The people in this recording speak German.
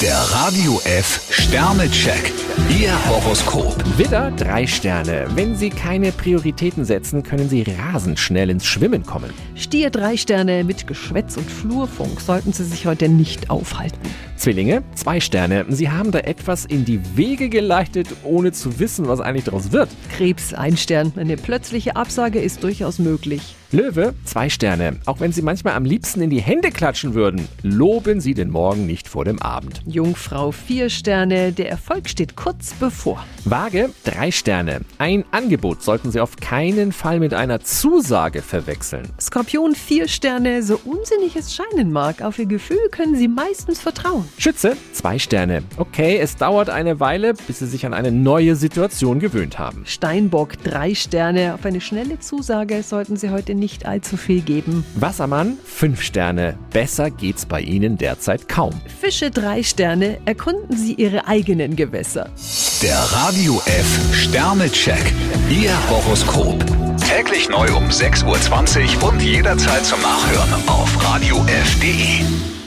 Der Radio F Sternecheck. Ihr Horoskop. Widder, drei Sterne. Wenn Sie keine Prioritäten setzen, können Sie rasend schnell ins Schwimmen kommen. Stier drei Sterne mit Geschwätz und Flurfunk sollten Sie sich heute nicht aufhalten. Zwillinge, zwei Sterne. Sie haben da etwas in die Wege geleitet, ohne zu wissen, was eigentlich daraus wird. Krebs ein Stern. Eine plötzliche Absage ist durchaus möglich. Löwe, zwei Sterne. Auch wenn Sie manchmal am liebsten in die Hände klatschen würden, loben Sie den Morgen nicht vor dem Abend. Jungfrau vier Sterne. Der Erfolg steht kurz bevor. Waage, drei Sterne. Ein Angebot sollten Sie auf keinen Fall mit einer Zusage verwechseln. Skorpion vier Sterne. So unsinnig es scheinen mag, auf Ihr Gefühl können Sie meistens vertrauen. Schütze, zwei Sterne. Okay, es dauert eine Weile, bis Sie sich an eine neue Situation gewöhnt haben. Steinbock drei Sterne. Auf eine schnelle Zusage sollten Sie heute nicht allzu viel geben. Wassermann, fünf Sterne. Besser geht's bei Ihnen derzeit kaum. Fische drei Sterne. Erkunden Sie Ihre eigenen Gewässer. Der Radio F Sternecheck. Ihr Horoskop. Täglich neu um 6.20 Uhr und jederzeit zum Nachhören auf radiof.de.